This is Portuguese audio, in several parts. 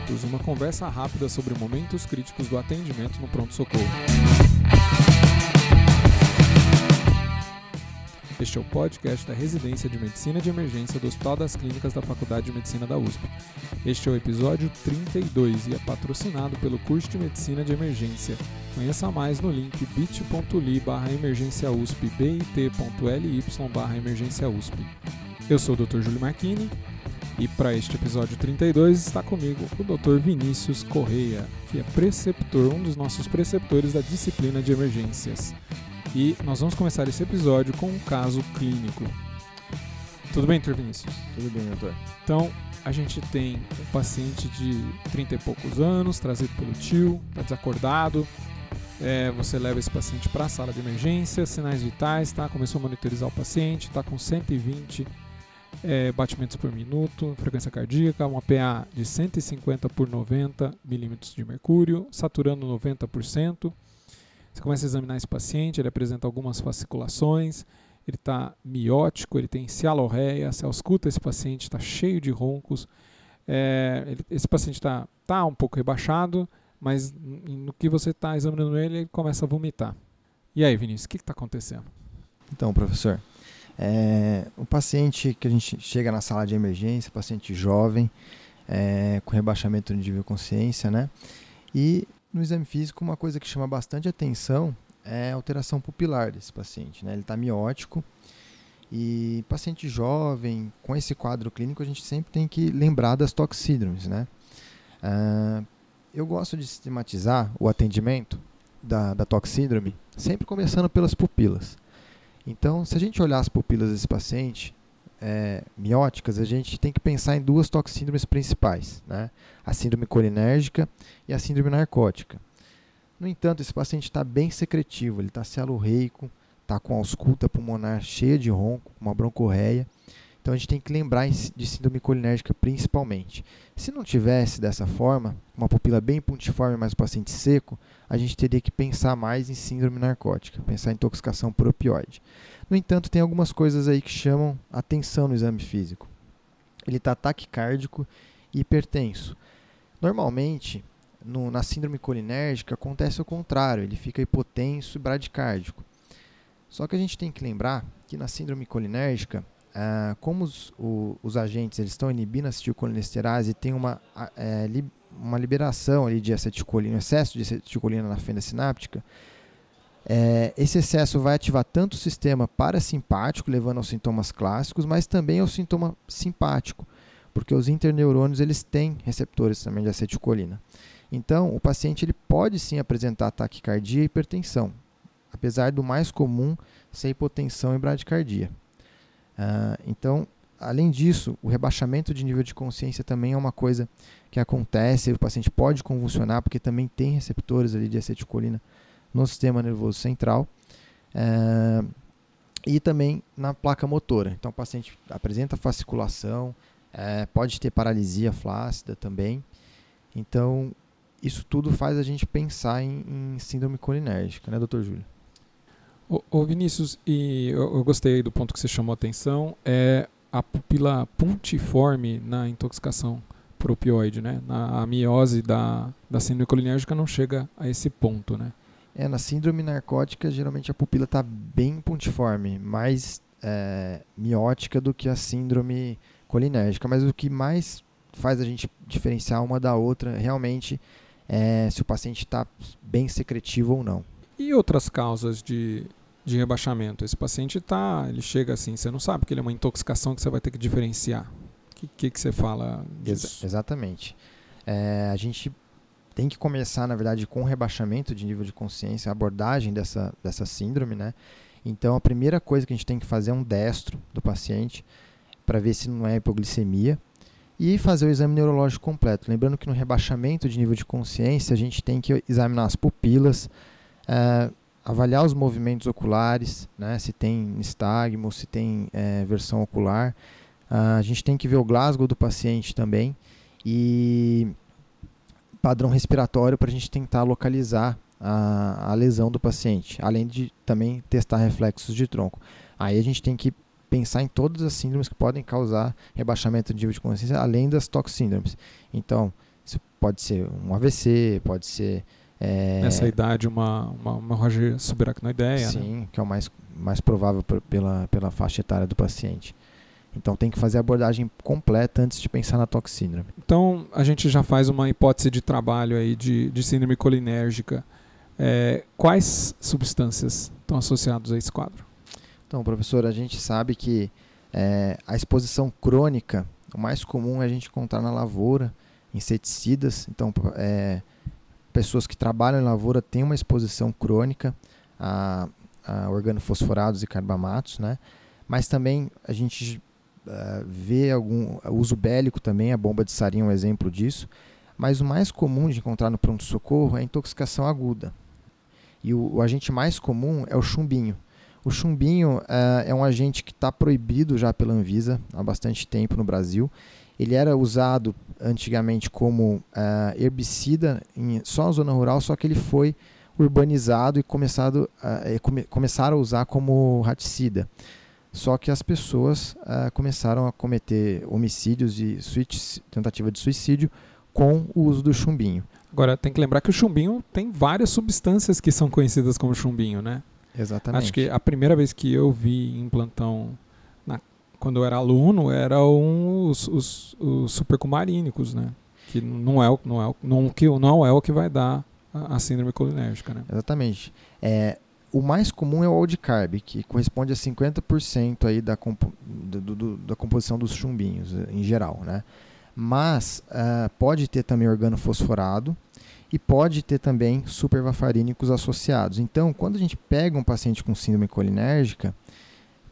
minutos, uma conversa rápida sobre momentos críticos do atendimento no pronto-socorro. Este é o podcast da Residência de Medicina de Emergência do Hospital das Clínicas da Faculdade de Medicina da USP. Este é o episódio 32 e é patrocinado pelo curso de Medicina de Emergência. Conheça mais no link bit.ly barra emergência USP, bit.ly barra emergência. Eu sou o Dr. Júlio Marchini e para este episódio 32 está comigo o Dr. Vinícius Correia, que é preceptor, um dos nossos preceptores da disciplina de emergências. E nós vamos começar esse episódio com um caso clínico. Tudo bem, Dr. Vinícius? Tudo bem, doutor. Então, a gente tem um paciente de 30 e poucos anos, trazido pelo tio, está desacordado. É, você leva esse paciente para a sala de emergência, sinais vitais, tá? Começou a monitorizar o paciente, está com 120 é, batimentos por minuto, frequência cardíaca, uma PA de 150 por 90 milímetros de mercúrio, saturando 90%. Você começa a examinar esse paciente, ele apresenta algumas fasciculações, ele está miótico, ele tem cialorreia, você ausculta esse paciente, está cheio de roncos. É, ele, esse paciente está tá um pouco rebaixado, mas no que você está examinando ele, ele começa a vomitar. E aí, Vinícius, o que está acontecendo? Então, professor, é, o paciente que a gente chega na sala de emergência, paciente jovem, é, com rebaixamento de nível de consciência, né? E no exame físico, uma coisa que chama bastante atenção é a alteração pupilar desse paciente. Né? Ele está miótico e paciente jovem, com esse quadro clínico, a gente sempre tem que lembrar das toxídromes. Né? Uh, eu gosto de sistematizar o atendimento da, da toxídrome sempre começando pelas pupilas. Então, se a gente olhar as pupilas desse paciente, é, mióticas, a gente tem que pensar em duas toxíndromes principais, né? a síndrome colinérgica e a síndrome narcótica. No entanto, esse paciente está bem secretivo, ele está cialorreico, está com ausculta pulmonar cheia de ronco, uma broncorreia. Então a gente tem que lembrar de síndrome colinérgica principalmente. Se não tivesse dessa forma, uma pupila bem pontiforme, mas o paciente seco, a gente teria que pensar mais em síndrome narcótica, pensar em intoxicação por opioide. No entanto, tem algumas coisas aí que chamam atenção no exame físico. Ele está taquicárdico e hipertenso. Normalmente, no, na síndrome colinérgica, acontece o contrário, ele fica hipotenso e bradicárdico. Só que a gente tem que lembrar que na síndrome colinérgica, ah, como os, o, os, agentes eles estão inibindo a acetilcolinesterase e tem uma, é, li, uma liberação ali de acetilcolina, excesso de acetilcolina na fenda sináptica, é, esse excesso vai ativar tanto o sistema parasimpático, levando aos sintomas clássicos, mas também ao sintoma simpático, porque os interneurônios eles têm receptores também de acetilcolina. Então, o paciente ele pode sim apresentar taquicardia e hipertensão, apesar do mais comum ser hipotensão e bradicardia. Uh, então, além disso, o rebaixamento de nível de consciência também é uma coisa que acontece, o paciente pode convulsionar, porque também tem receptores ali de acetilcolina no sistema nervoso central é, e também na placa motora. Então, o paciente apresenta fasciculação, é, pode ter paralisia flácida também. Então, isso tudo faz a gente pensar em, em síndrome colinérgica, né, doutor Júlio? Ô, ô Vinícius, e eu, eu, gostei do ponto que você chamou a atenção, é a pupila puntiforme na intoxicação por opioide, né? Na, a miose da, da síndrome colinérgica não chega a esse ponto, né? É, na síndrome narcótica, geralmente a pupila está bem pontiforme, mais é, miótica do que a síndrome colinérgica. Mas o que mais faz a gente diferenciar uma da outra realmente é se o paciente está bem secretivo ou não. E outras causas de, de rebaixamento? Esse paciente está, ele chega assim, você não sabe que ele é uma intoxicação que você vai ter que diferenciar. O que, que, que você fala disso? Ex exatamente. É, a gente tem que começar, na verdade, com rebaixamento de nível de consciência, a abordagem dessa, dessa síndrome, né? Então, a primeira coisa que a gente tem que fazer é um destro do paciente para ver se não é hipoglicemia e fazer o exame neurológico completo. Lembrando que no rebaixamento de nível de consciência, a gente tem que examinar as pupilas, é, avaliar os movimentos oculares, né? se tem nistagmo, se tem é, versão ocular. Uh, a gente tem que ver o Glasgow do paciente também e padrão respiratório para a gente tentar localizar a, a, lesão do paciente, além de também testar reflexos de tronco. Aí a gente tem que pensar em todas as síndromes que podem causar rebaixamento de nível de consciência, além das toxíndromes. Então, pode ser um AVC, pode ser. É, Nessa idade, uma, uma, uma hemorragia subaracnoideia. Sim, né? que é o mais, mais provável pela, pela faixa etária do paciente. Então tem que fazer a abordagem completa antes de pensar na toxíndrome. Então a gente já faz uma hipótese de trabalho aí de, de síndrome colinérgica. É, quais substâncias estão associadas a esse quadro? Então, professor, a gente sabe que é, a exposição crônica, o mais comum é a gente encontrar na lavoura, inseticidas. Então, é, pessoas que trabalham em lavoura têm uma exposição crônica a, a organofosforados e carbamatos, né? Mas também a gente uh, vê algum uso bélico também, a bomba de sarinho é um exemplo disso. Mas o mais comum de encontrar no pronto-socorro é a intoxicação aguda. E o, o agente mais comum é o chumbinho. O chumbinho uh, é um agente que está proibido já pela Anvisa há bastante tempo no Brasil. Ele era usado antigamente como uh, herbicida em, só na zona rural, só que ele foi urbanizado e começado, uh, come, começaram a usar como raticida. Só que as pessoas começaram a cometer homicídios e tentativa de suicídio com o uso do chumbinho. Agora, tem que lembrar que o chumbinho tem várias substâncias que são conhecidas como chumbinho, né? Exatamente. Acho que a primeira vez que eu vi em plantão, quando eu era aluno, eram os, os, os supercumarínicos, né? Que não é, não, é, não, que não é o que vai dar a, a síndrome colinérgica, né? Exatamente. É, o mais comum é o carb, que corresponde a 50% aí da, compo, do, do, da composição dos chumbinhos, em geral, né? Mas uh, pode ter também organofosforado, e pode ter também supervafarínicos associados. Então, quando a gente pega um paciente com síndrome colinérgica,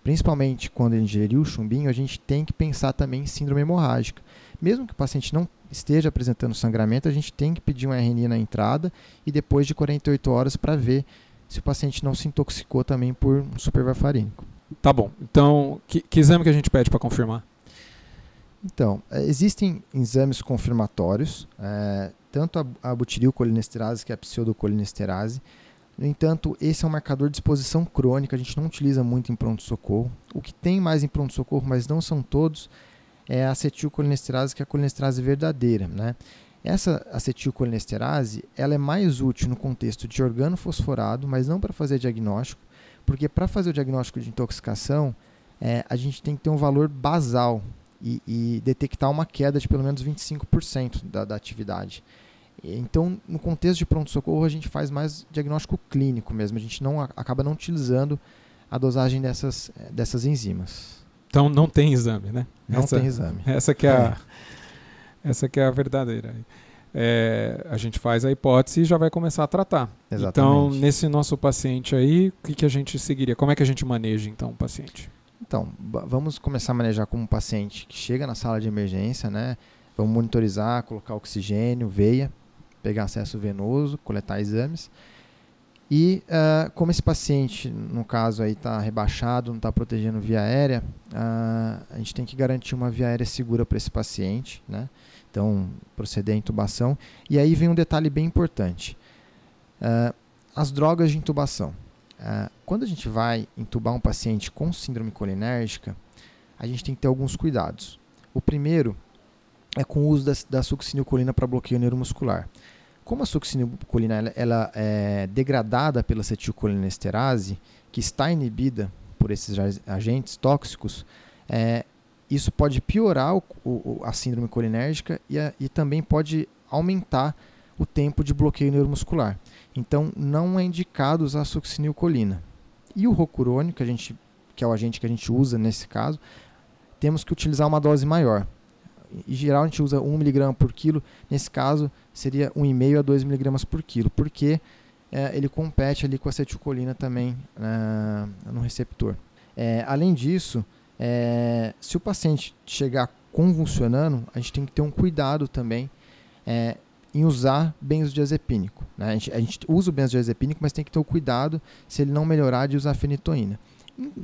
principalmente quando ele ingeriu o chumbinho, a gente tem que pensar também em síndrome hemorrágica. Mesmo que o paciente não esteja apresentando sangramento, a gente tem que pedir um RNI na entrada e depois de 48 horas para ver se o paciente não se intoxicou também por um supervarfarínico. Tá bom. Então, que, que exame que a gente pede para confirmar? Então, é, existem exames confirmatórios. É, tanto a, a butirilcolinesterase, que é a pseudocolinesterase. No entanto, esse é um marcador de exposição crônica, a gente não utiliza muito em pronto-socorro. O que tem mais em pronto-socorro, mas não são todos, é a acetilcolinesterase, que é a colinesterase verdadeira. Né? Essa acetilcolinesterase ela é mais útil no contexto de organo fosforado, mas não para fazer diagnóstico, porque para fazer o diagnóstico de intoxicação, é, a gente tem que ter um valor basal e, e detectar uma queda de pelo menos 25% da, da atividade. Então, no contexto de pronto-socorro, a gente faz mais diagnóstico clínico mesmo. A gente não acaba não utilizando a dosagem dessas, dessas enzimas. Então, não tem exame, né? Não essa, tem exame. Essa que é, a, é. essa que é a verdadeira. É, a gente faz a hipótese e já vai começar a tratar. Exatamente. Então, nesse nosso paciente aí, o que, que a gente seguiria? Como é que a gente maneja, então, o paciente? Então, vamos começar a manejar como um paciente que chega na sala de emergência, né? Vamos monitorizar, colocar oxigênio, veia, pegar acesso venoso, coletar exames. E uh, como esse paciente, no caso aí, está rebaixado, não está protegendo via aérea, uh, a gente tem que garantir uma via aérea segura para esse paciente, né? Então, proceder à intubação. E aí vem um detalhe bem importante. Uh, as drogas de intubação. Quando a gente vai entubar um paciente com síndrome colinérgica, a gente tem que ter alguns cuidados. O primeiro é com o uso da, da succinilcolina para bloqueio neuromuscular. Como a succinilcolina ela, ela é degradada pela acetilcolinesterase, que está inibida por esses agentes tóxicos, é, isso pode piorar o, o, a síndrome colinérgica e, a, e também pode aumentar o tempo de bloqueio neuromuscular. Então, não é indicado usar succinilcolina. E o rocurônio, que, a gente, que é o agente que a gente usa nesse caso, temos que utilizar uma dose maior. Em geral, a gente usa 1 mg por quilo. Nesse caso, seria 1,5 a 2 mg por quilo, porque é, ele compete ali com a acetilcolina também uh, no receptor. É, além disso, é, se o paciente chegar convulsionando, a gente tem que ter um cuidado também é, em usar benzodiazepínico. Né? A, gente, a gente usa o benzodiazepínico, mas tem que ter o cuidado, se ele não melhorar, de usar fenitoína.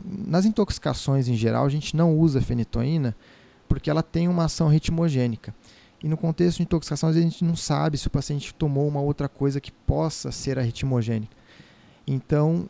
Nas intoxicações em geral, a gente não usa fenitoína porque ela tem uma ação ritmogênica. E no contexto de intoxicação, a gente não sabe se o paciente tomou uma outra coisa que possa ser a ritmogênica. Então.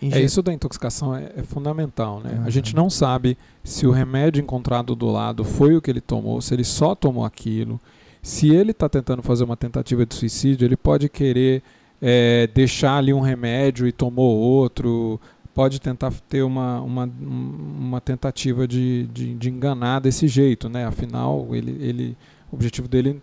É isso da intoxicação é, é fundamental, né? Uhum. A gente não sabe se o remédio encontrado do lado foi o que ele tomou, se ele só tomou aquilo, Se ele está tentando fazer uma tentativa de suicídio, ele pode querer é, deixar ali um remédio e tomou outro, pode tentar ter uma, uma, uma tentativa de, de, de enganar desse jeito, né? Afinal, ele, ele, o objetivo dele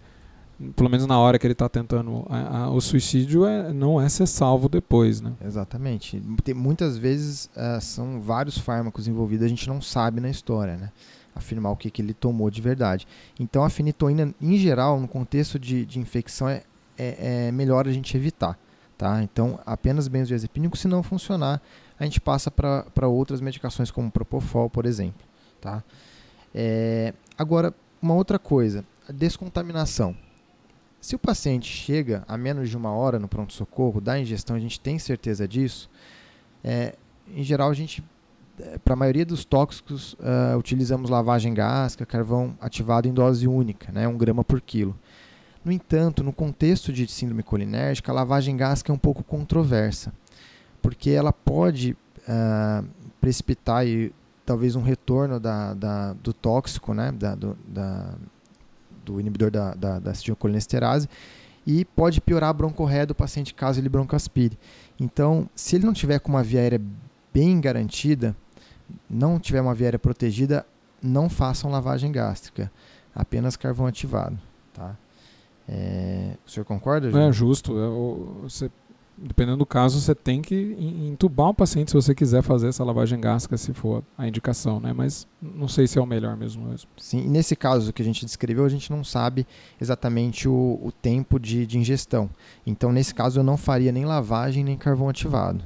pelo menos na hora que ele está tentando a, a, o suicídio é, não é ser salvo depois, né? Exatamente. Tem, muitas vezes uh, são vários fármacos envolvidos, a gente não sabe na história, né? Afirmar o que, que ele tomou de verdade. Então a fenitoína, em geral, no contexto de, de infecção, é, é, é, melhor a gente evitar, tá? Então apenas benzodiazepínico, se não funcionar, a gente passa para outras medicações como Propofol, por exemplo, tá? É, agora, uma outra coisa, a descontaminação. Se o paciente chega a menos de uma hora no pronto-socorro da ingestão, a gente tem certeza disso, é, em geral a gente, é, para a maioria dos tóxicos, uh, utilizamos lavagem gástrica, carvão ativado em dose única, né, 1 grama por quilo. No entanto, no contexto de síndrome colinérgica, a lavagem gástrica é um pouco controversa, porque ela pode uh, precipitar e, talvez um retorno da, da, do tóxico, né, da, do, da do inibidor da, da, da acetilcolinesterase e pode piorar a broncorreia do paciente caso ele broncoaspire. Então, se ele não tiver com uma via aérea bem garantida, não tiver uma via aérea protegida, não façam lavagem gástrica, apenas carvão ativado. Tá? É, o senhor concorda? É justo. É, você dependendo do caso, você tem que entubar o paciente se você quiser fazer essa lavagem gástrica, se for a indicação, né? Mas não sei se é o melhor mesmo. mesmo. Sim, e nesse caso que a gente descreveu, a gente não sabe exatamente o, o tempo de, de, ingestão. Então, nesse caso, eu não faria nem lavagem nem carvão ativado.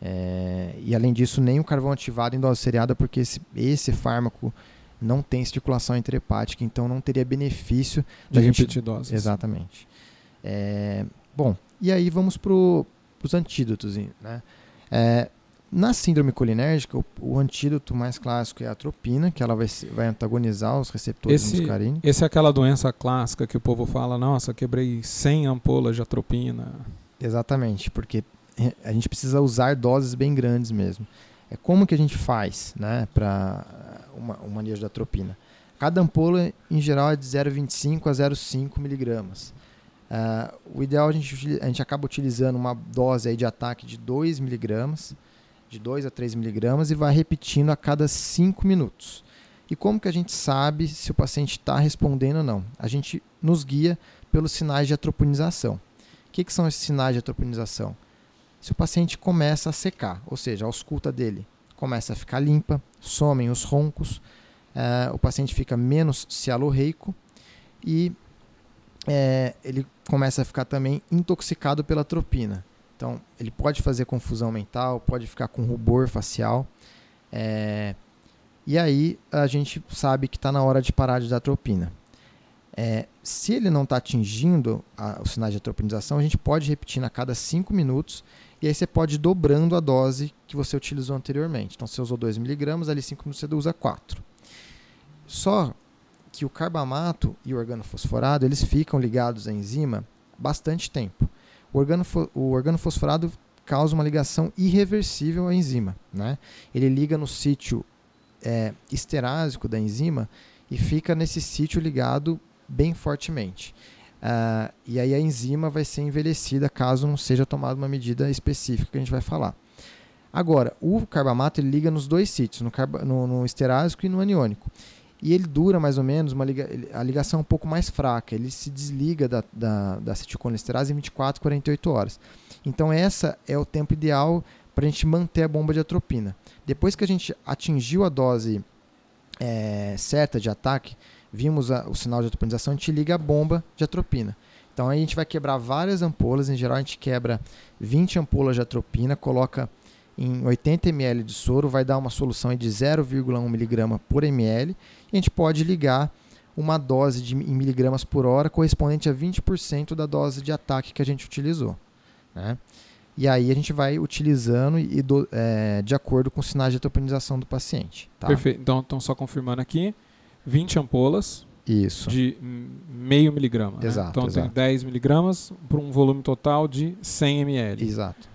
É, e além disso, nem o carvão ativado em dose seriada, porque esse, esse fármaco não tem circulação intrahepática, então não teria benefício de repetir gente... doses. Exatamente. É, bom, e aí vamos para os antídotos. Né? É, na síndrome colinérgica, o, o, antídoto mais clássico é a atropina, que ela vai, vai antagonizar os receptores esse, muscarínicos. Esse é aquela doença clássica que o povo fala, nossa, quebrei 100 ampolas de atropina. Exatamente, porque a gente precisa usar doses bem grandes mesmo. É como que a gente faz né, para o manejo da atropina? Cada ampola, em geral, é de 0,25 a 0,5 miligramas. Uh, o ideal a gente, a gente acaba utilizando uma dose aí de ataque de 2 miligramas, de 2 a 3 miligramas, e vai repetindo a cada 5 minutos. E como que a gente sabe se o paciente está respondendo ou não? A gente nos guia pelos sinais de atropinização. O que, que são esses sinais de atropinização? Se o paciente começa a secar, ou seja, a ausculta dele começa a ficar limpa, somem os roncos, uh, o paciente fica menos cialorreico e é, ele começa a ficar também intoxicado pela tropina. Então, ele pode fazer confusão mental, pode ficar com rubor facial. É, e aí a gente sabe que está na hora de parar de dar tropina. É, se ele não está atingindo a, os sinais de atropinização, a gente pode repetir a cada 5 minutos e aí você pode ir dobrando a dose que você utilizou anteriormente. Então, você usou 2mg, ali 5 minutos você usa 4. Só que o carbamato e o organofosforado eles ficam ligados à enzima bastante tempo. O, organofo, o organofosforado causa uma ligação irreversível à enzima. Né? Ele liga no sítio é, esterásico da enzima e fica nesse sítio ligado bem fortemente. Uh, e aí a enzima vai ser envelhecida caso não seja tomada uma medida específica que a gente vai falar. Agora, o carbamato ele liga nos dois sítios, no, no, no esterásico e no aniônico e ele dura mais ou menos, uma liga, a ligação é um pouco mais fraca, ele se desliga da, da, da acetilcolinesterase em 24, 48 horas. Então essa é o tempo ideal para a gente manter a bomba de atropina. Depois que a gente atingiu a dose é, certa de ataque, vimos a, o sinal de atropinização, a gente liga a bomba de atropina. Então aí a gente vai quebrar várias ampolas, em geral a gente quebra 20 ampolas de atropina, coloca em 80 ml de soro, vai dar uma solução de 0,1 mg por ml. E a gente pode ligar uma dose de, em miligramas por hora correspondente a 20% da dose de ataque que a gente utilizou. Né? E aí a gente vai utilizando e do, é, de acordo com os sinais de atopinização do paciente. Tá? Perfeito. Então, então, só confirmando aqui, 20 ampolas Isso. de meio miligrama. Exato. Né? Então exato. tem 10 miligramas para um volume total de 100 ml. Exato.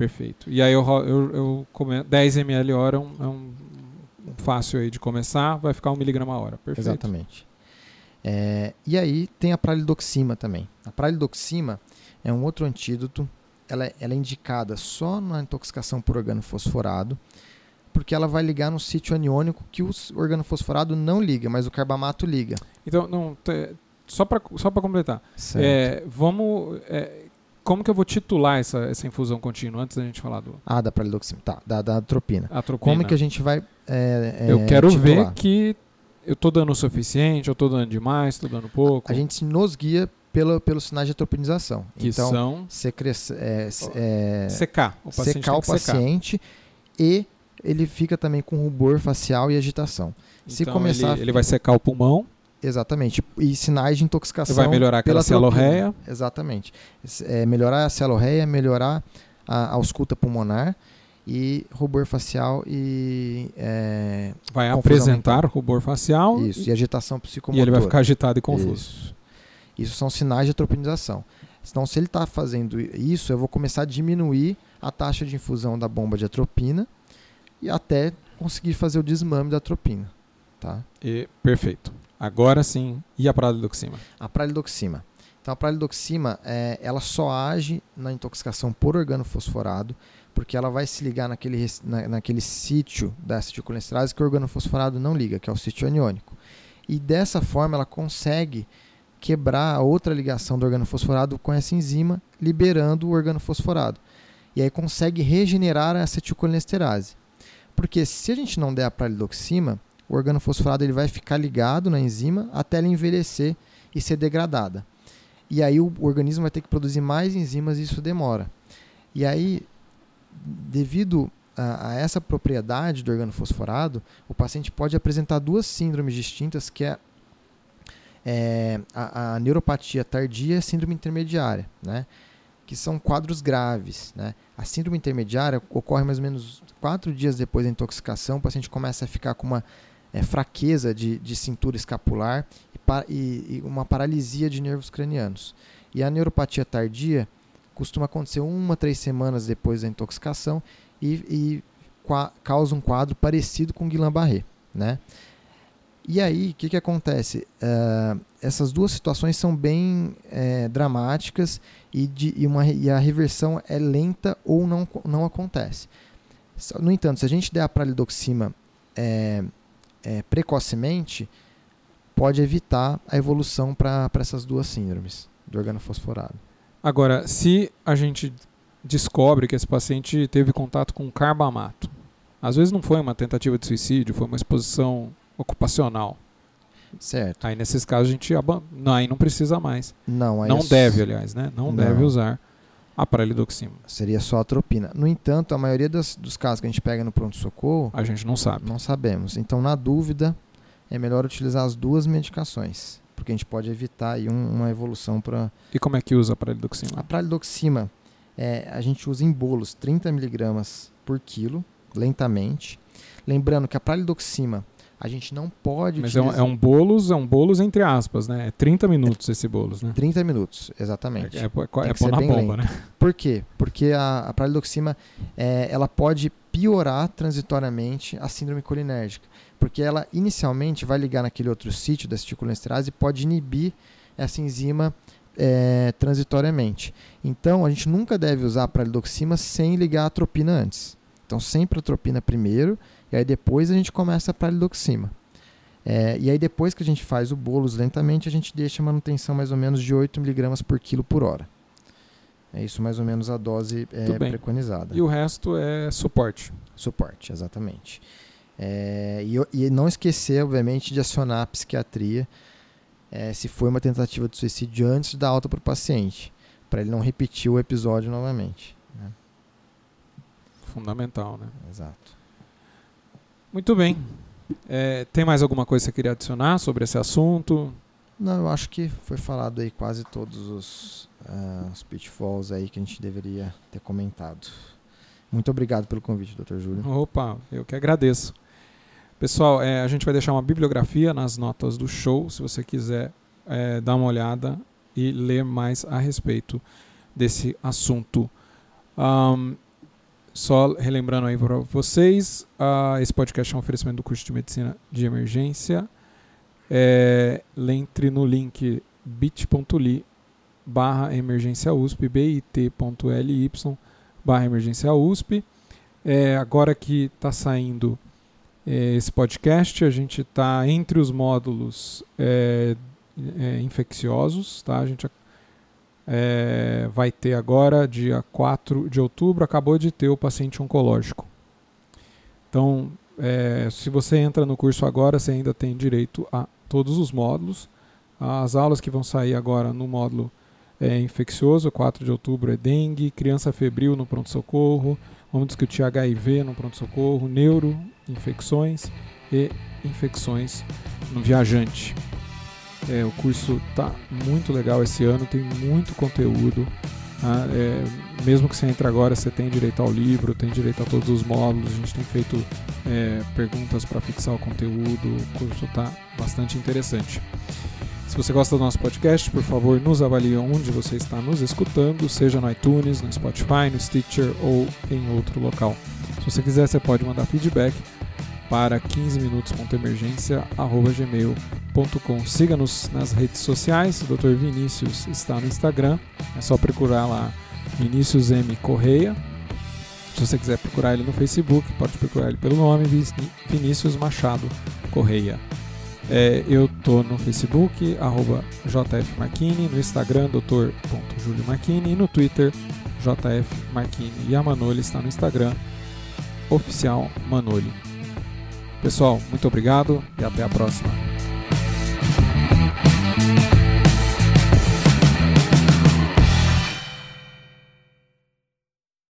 Perfeito. E aí eu, eu, eu come... 10 ml hora é um, é um fácil aí de começar, vai ficar um miligrama a hora. Perfeito. Exatamente. É, e aí tem a pralidoxima também. A pralidoxima é um outro antídoto. Ela, é, ela é indicada só na intoxicação por organofosforado, porque ela vai ligar no sítio aniônico que o organofosforado não liga, mas o carbamato liga. Então, não, só para só completar. É, vamos. É, como que eu vou titular essa, essa infusão contínua antes da gente falar do. Ah, da pralidoxima. Tá, da, da atropina. atropina. Como que a gente vai. É, eu quero titular? ver que eu estou dando o suficiente, eu estou dando demais, estou dando pouco. A, a gente nos guia pelo, pelos sinais de atropinização. Que então, são secre, é, é, secar o paciente. Secar o paciente secar. e ele fica também com rubor facial e agitação. Então, Se começar ele, ele vai secar o pulmão. Exatamente. E sinais de intoxicação. Vai melhorar aquela celorreia. Exatamente. É, melhorar a celorreia, melhorar a, ausculta pulmonar e rubor facial e. É, vai apresentar rubor facial. Isso, e, e agitação psicomotora. E ele vai ficar agitado e confuso. Isso, isso são sinais de atropinização. Então, se ele está fazendo isso, eu vou começar a diminuir a taxa de infusão da bomba de atropina e até conseguir fazer o desmame da atropina. Tá? E, perfeito. Agora sim, e a pralidoxima? A pralidoxima. Então, a pralidoxima, é, ela só age na intoxicação por organo fosforado, porque ela vai se ligar naquele, na, naquele sítio da acetilcolesterase que o organo fosforado não liga, que é o sítio aniônico. E dessa forma, ela consegue quebrar a outra ligação do organo fosforado com essa enzima, liberando o organo fosforado. E aí consegue regenerar a acetilcolesterase. Porque se a gente não der a pralidoxima, o organofosforado ele vai ficar ligado na enzima até ela envelhecer e ser degradada. E aí o organismo vai ter que produzir mais enzimas e isso demora. E aí, devido a, a essa propriedade do organofosforado, o paciente pode apresentar duas síndromes distintas, que é, é a, a, neuropatia tardia e a síndrome intermediária, né? que são quadros graves. Né? A síndrome intermediária ocorre mais ou menos quatro dias depois da intoxicação, o paciente começa a ficar com uma é, fraqueza de, de cintura escapular e, e, e, uma paralisia de nervos cranianos. E a neuropatia tardia costuma acontecer uma, três semanas depois da intoxicação e, e causa um quadro parecido com Guillain-Barré, né? E aí, o que, que acontece? Uh, essas duas situações são bem é, dramáticas e, de, e, uma, e a reversão é lenta ou não, não acontece. No entanto, se a gente der a pralidoxima é, é, precocemente, pode evitar a evolução para essas duas síndromes do organofosforado. Agora, se a gente descobre que esse paciente teve contato com carbamato, às vezes não foi uma tentativa de suicídio, foi uma exposição ocupacional. Certo. Aí nesses casos a gente não, aí não precisa mais. Não, não é deve, aliás, né? Não, não, deve usar a pralidoxima. Seria só a atropina. No entanto, a maioria das, dos casos que a gente pega no pronto-socorro... A gente não sabe. Não sabemos. Então, na dúvida, é melhor utilizar as duas medicações, porque a gente pode evitar aí um, uma evolução para... E como é que usa a pralidoxima? A pralidoxima, é, a gente usa em bolos 30 mg por quilo, lentamente. Lembrando que a pralidoxima a gente não pode. Mas utilizar... é, um, é um bolos, é um bolos entre aspas, né? É 30 minutos é, esse bolos, né? 30 minutos, exatamente. É, é, é, é pôr na bomba, lento. né? Por quê? Porque a, a pralidoxima é, ela pode piorar transitoriamente a síndrome colinérgica. Porque ela inicialmente vai ligar naquele outro sítio da aceticolesterase e pode inibir essa enzima é, transitoriamente. Então, a gente nunca deve usar a pralidoxima sem ligar a atropina antes. Então, sempre a atropina primeiro e aí depois a gente começa a pralidoxima. É, e aí depois que a gente faz o bolos lentamente, a gente deixa a manutenção mais ou menos de 8 mg por quilo por hora. É isso mais ou menos a dose é, preconizada. E o resto é suporte. Suporte, exatamente. É, e, e, não esquecer, obviamente, de acionar a psiquiatria é, se foi uma tentativa de suicídio antes da alta para o paciente, para ele não repetir o episódio novamente. Né? Fundamental, né? Exato. Muito bem. É, tem mais alguma coisa que você queria adicionar sobre esse assunto? Não, eu acho que foi falado aí quase todos os, uh, os pitfalls aí que a gente deveria ter comentado. Muito obrigado pelo convite, Dr. Júlio. Opa, eu que agradeço. Pessoal, é, a gente vai deixar uma bibliografia nas notas do show, se você quiser é, dar uma olhada e ler mais a respeito desse assunto. Um, só relembrando aí para vocês, uh, esse podcast é um oferecimento do curso de Medicina de Emergência. é, entre no link bit.ly barra emergência USP, bit.ly barra emergência USP. É, agora que está saindo é, esse podcast, a gente está entre os módulos é, é, infecciosos, tá? A gente é, vai ter agora, dia 4 de outubro, acabou de ter o paciente oncológico. Então, é, se você entra no curso agora, você ainda tem direito a todos os módulos. As aulas que vão sair agora no módulo é, infeccioso, 4 de outubro é dengue, criança febril no pronto-socorro, vamos discutir HIV no pronto-socorro, neuro, infecções e infecções no viajante. É, o curso está muito legal esse ano, tem muito conteúdo. Tá? É, mesmo que você entre agora, você tem direito ao livro, tem direito a todos os módulos. A gente tem feito é, perguntas para fixar o conteúdo. O curso está bastante interessante. Se você gosta do nosso podcast, por favor, nos avalie onde você está nos escutando, seja no iTunes, no Spotify, no Stitcher ou em outro local. Se você quiser, você pode mandar feedback para 15minutos.emergência.gmail.com. Siga-nos nas redes sociais, o Dr. Vinícius está no Instagram, é só procurar lá Vinícius M. Correia. Se você quiser procurar ele no Facebook, pode procurar ele pelo nome Vinícius Machado Correia. É, eu tô no Facebook, arroba no Instagram, Dr. Marquini, e no Twitter, JF Marquini. E a Manoli está no Instagram, oficial Manoli. Pessoal, muito obrigado e até a próxima.